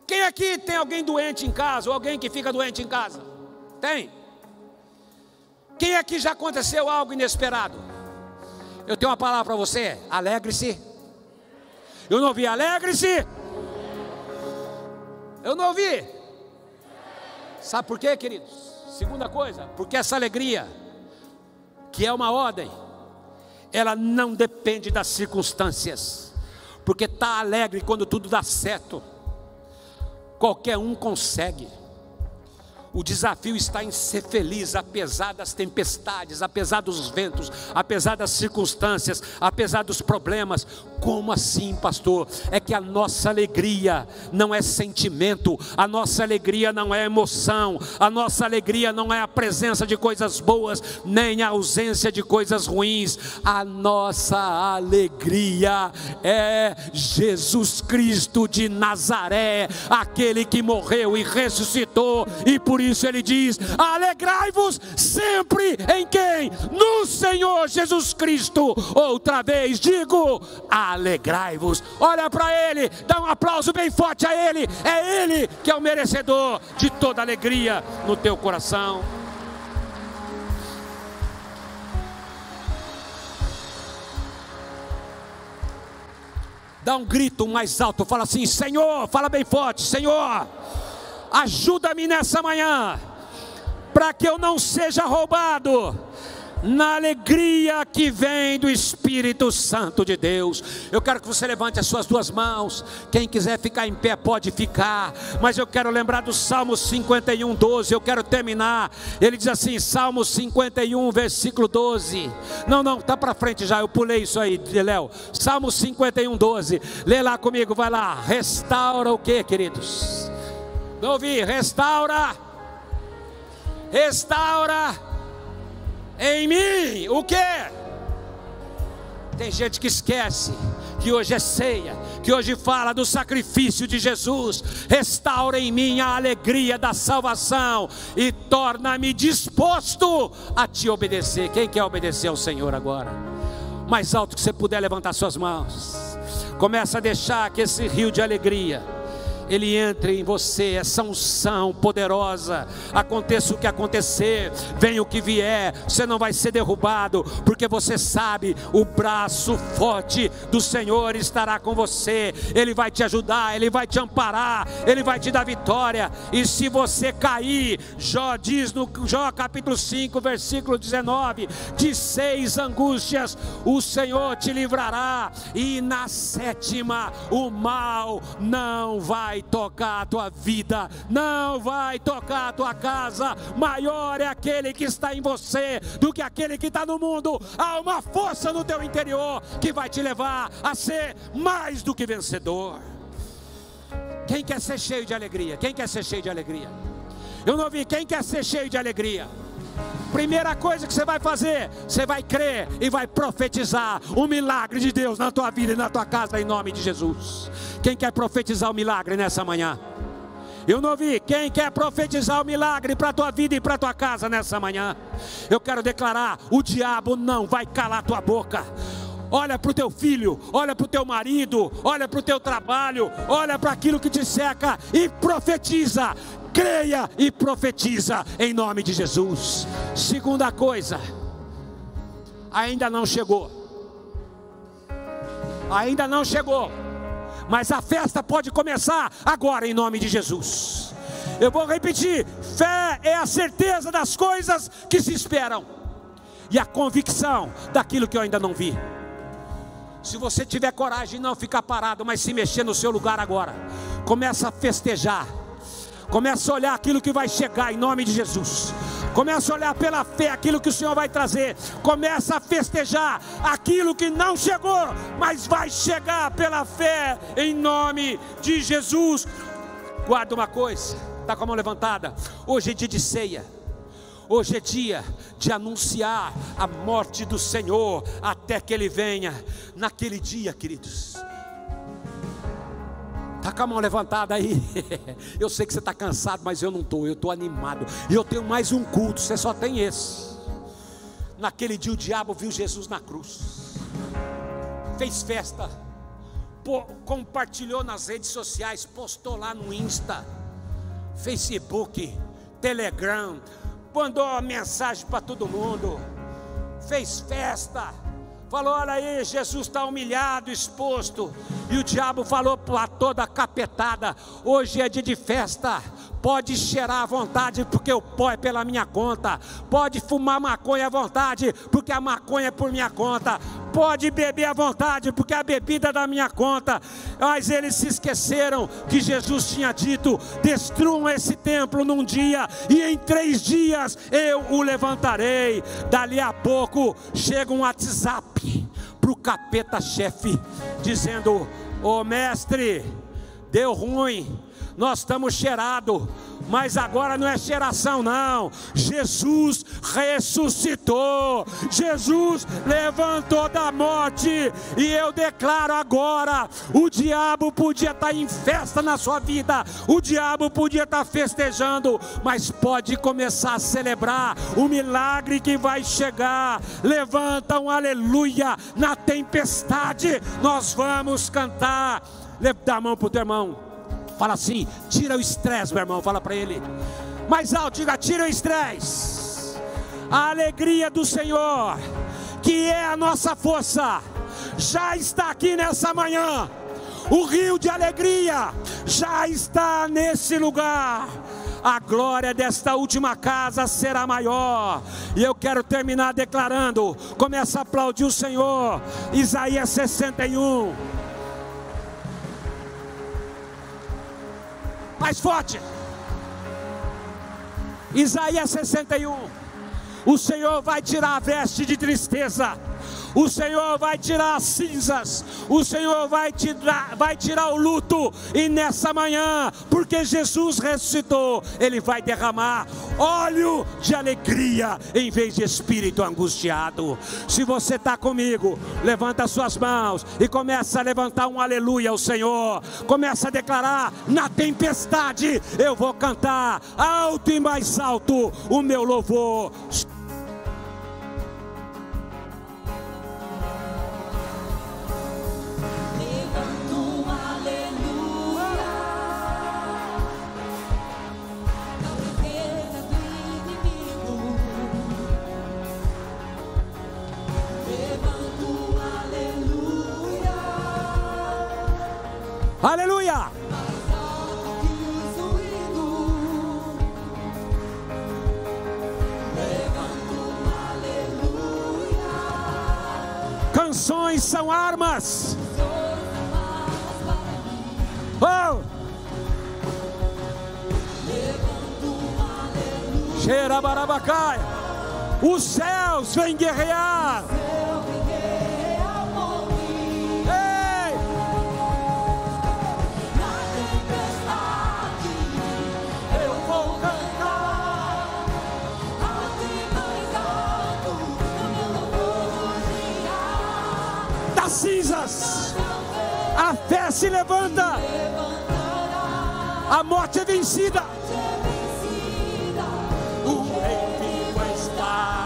Quem aqui tem alguém doente em casa ou alguém que fica doente em casa? Tem? Quem aqui já aconteceu algo inesperado? Eu tenho uma palavra para você: alegre-se. Eu não ouvi, alegre-se. Eu não ouvi. Sabe por quê, queridos? Segunda coisa, porque essa alegria, que é uma ordem, ela não depende das circunstâncias, porque está alegre quando tudo dá certo, qualquer um consegue. O desafio está em ser feliz, apesar das tempestades, apesar dos ventos, apesar das circunstâncias, apesar dos problemas. Como assim, pastor? É que a nossa alegria não é sentimento, a nossa alegria não é emoção, a nossa alegria não é a presença de coisas boas, nem a ausência de coisas ruins. A nossa alegria é Jesus Cristo de Nazaré, aquele que morreu e ressuscitou, e por isso ele diz: alegrai-vos sempre em quem? No Senhor Jesus Cristo. Outra vez digo: alegrai-vos. Olha para ele, dá um aplauso bem forte a ele. É ele que é o merecedor de toda alegria no teu coração. Dá um grito mais alto, fala assim: Senhor, fala bem forte, Senhor, ajuda-me nessa manhã, para que eu não seja roubado na alegria que vem do Espírito Santo de Deus. Eu quero que você levante as suas duas mãos. Quem quiser ficar em pé pode ficar, mas eu quero lembrar do Salmo 51, 12. Eu quero terminar. Ele diz assim: Salmo 51, versículo 12. Não, não, tá para frente já. Eu pulei isso aí, Léo. Salmo 51, 12. Lê lá comigo, vai lá. Restaura o que, queridos? Não ouvi. Restaura. Restaura em mim o que? Tem gente que esquece que hoje é ceia, que hoje fala do sacrifício de Jesus. Restaura em mim a alegria da salvação e torna-me disposto a te obedecer. Quem quer obedecer ao Senhor agora? Mais alto que você puder levantar suas mãos. Começa a deixar que esse rio de alegria ele entre em você, essa unção poderosa. Aconteça o que acontecer, venha o que vier, você não vai ser derrubado, porque você sabe, o braço forte do Senhor estará com você, Ele vai te ajudar, Ele vai te amparar, Ele vai te dar vitória. E se você cair, Jó diz no Jó capítulo 5, versículo 19: de seis angústias o Senhor te livrará, e na sétima o mal não vai vai tocar a tua vida, não vai tocar a tua casa. Maior é aquele que está em você do que aquele que está no mundo. Há uma força no teu interior que vai te levar a ser mais do que vencedor. Quem quer ser cheio de alegria? Quem quer ser cheio de alegria? Eu não vi quem quer ser cheio de alegria. Primeira coisa que você vai fazer, você vai crer e vai profetizar o milagre de Deus na tua vida e na tua casa em nome de Jesus. Quem quer profetizar o milagre nessa manhã? Eu não vi. Quem quer profetizar o milagre para a tua vida e para a tua casa nessa manhã? Eu quero declarar: o diabo não vai calar tua boca. Olha para o teu filho, olha para o teu marido, olha para o teu trabalho, olha para aquilo que te seca e profetiza creia e profetiza em nome de Jesus. Segunda coisa, ainda não chegou. Ainda não chegou. Mas a festa pode começar agora em nome de Jesus. Eu vou repetir: fé é a certeza das coisas que se esperam e a convicção daquilo que eu ainda não vi. Se você tiver coragem não ficar parado, mas se mexer no seu lugar agora, começa a festejar Começa a olhar aquilo que vai chegar em nome de Jesus. Começa a olhar pela fé aquilo que o Senhor vai trazer. Começa a festejar aquilo que não chegou, mas vai chegar pela fé em nome de Jesus. Guarda uma coisa, está com a mão levantada. Hoje é dia de ceia. Hoje é dia de anunciar a morte do Senhor até que Ele venha. Naquele dia, queridos, com a mão levantada aí. Eu sei que você está cansado, mas eu não estou. Eu estou animado. E eu tenho mais um culto. Você só tem esse. Naquele dia o diabo viu Jesus na cruz. Fez festa. compartilhou nas redes sociais. Postou lá no Insta, Facebook, Telegram. Mandou mensagem para todo mundo. Fez festa Falou: olha aí, Jesus está humilhado, exposto. E o diabo falou para toda capetada: hoje é dia de festa. Pode cheirar à vontade, porque o pó é pela minha conta. Pode fumar maconha à vontade, porque a maconha é por minha conta pode beber à vontade, porque a bebida é da minha conta. Mas eles se esqueceram que Jesus tinha dito: destruam esse templo num dia, e em três dias eu o levantarei. Dali a pouco chega um WhatsApp para o capeta-chefe, dizendo: Ô oh, mestre, deu ruim, nós estamos cheirados mas agora não é geração, não. Jesus ressuscitou, Jesus levantou da morte, e eu declaro agora: o diabo podia estar em festa na sua vida, o diabo podia estar festejando, mas pode começar a celebrar o milagre que vai chegar. Levanta um aleluia na tempestade, nós vamos cantar. Dá a mão para o teu irmão. Fala assim, tira o estresse, meu irmão. Fala para ele. Mais alto, diga: tira o estresse. A alegria do Senhor, que é a nossa força, já está aqui nessa manhã. O rio de alegria já está nesse lugar. A glória desta última casa será maior. E eu quero terminar declarando. Começa a aplaudir o Senhor. Isaías 61. Mais forte. Isaías 61. O Senhor vai tirar a veste de tristeza o Senhor vai tirar as cinzas, o Senhor vai tirar, vai tirar o luto, e nessa manhã, porque Jesus ressuscitou, Ele vai derramar óleo de alegria em vez de espírito angustiado. Se você está comigo, levanta suas mãos e começa a levantar um aleluia ao Senhor. Começa a declarar: na tempestade eu vou cantar alto e mais alto o meu louvor. Aleluia! Canções são armas. Oh! Cheira barabacai. Os céus vêm guerrear. A fé se levanta. A morte é vencida. O rei vivo está.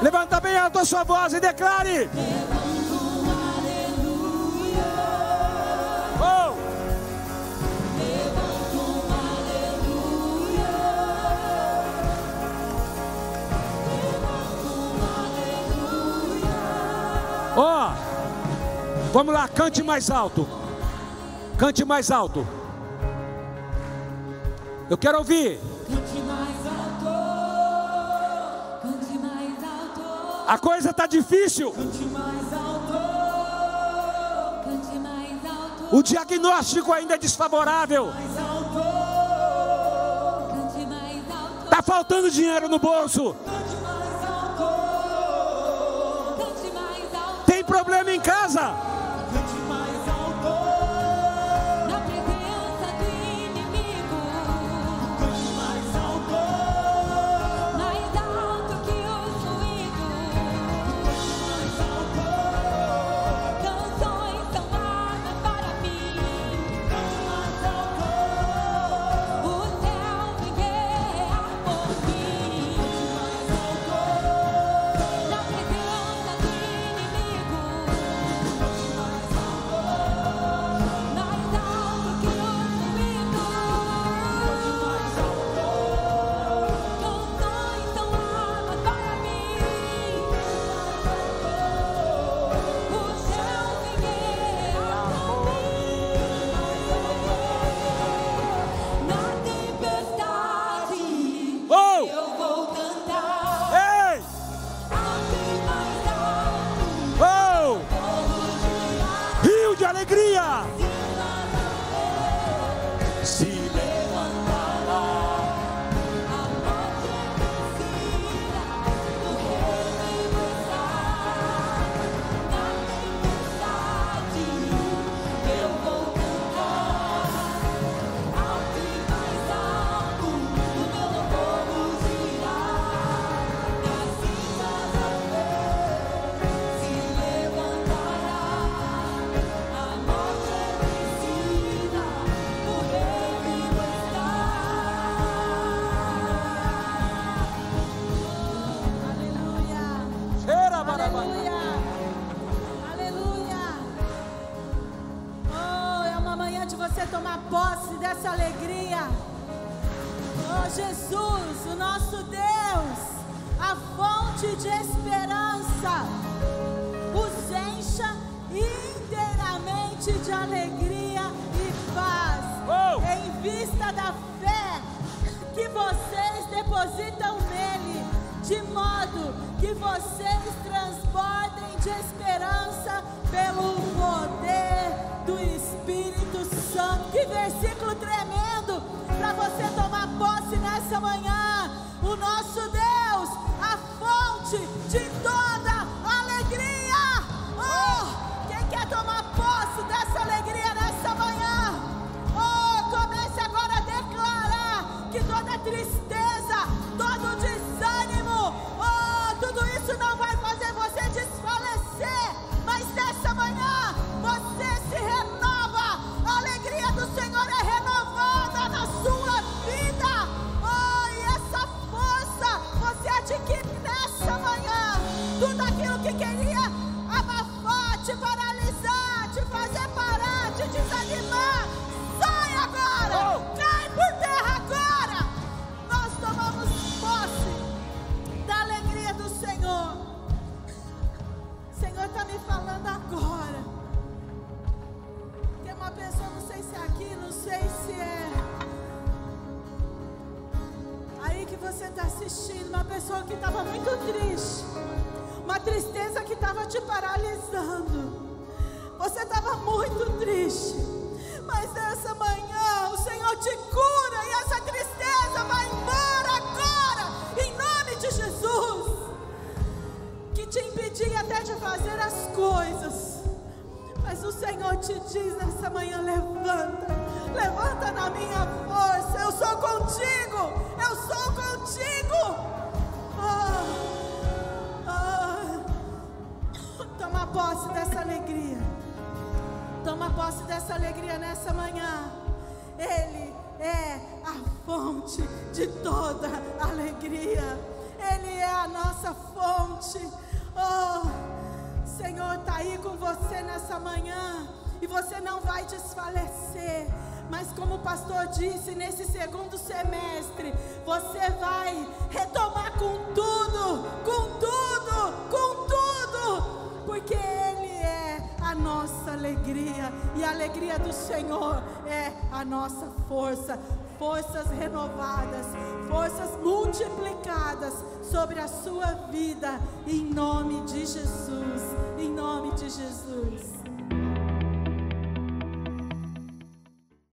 Oh. Levanta bem alto a sua voz e declare. Vamos lá, cante mais alto. Cante mais alto. Eu quero ouvir. Cante mais alto. Cante mais alto. A coisa está difícil. Cante mais alto. Cante mais alto. O diagnóstico ainda é desfavorável. Está faltando dinheiro no bolso. problema em casa. you. de esperança, os encha inteiramente de alegria e paz, oh! em vista da fé que vocês depositam nele, de modo que vocês transbordem de esperança pelo poder do Espírito Santo. Que versículo tremendo para você tomar posse nessa manhã. O nosso Deus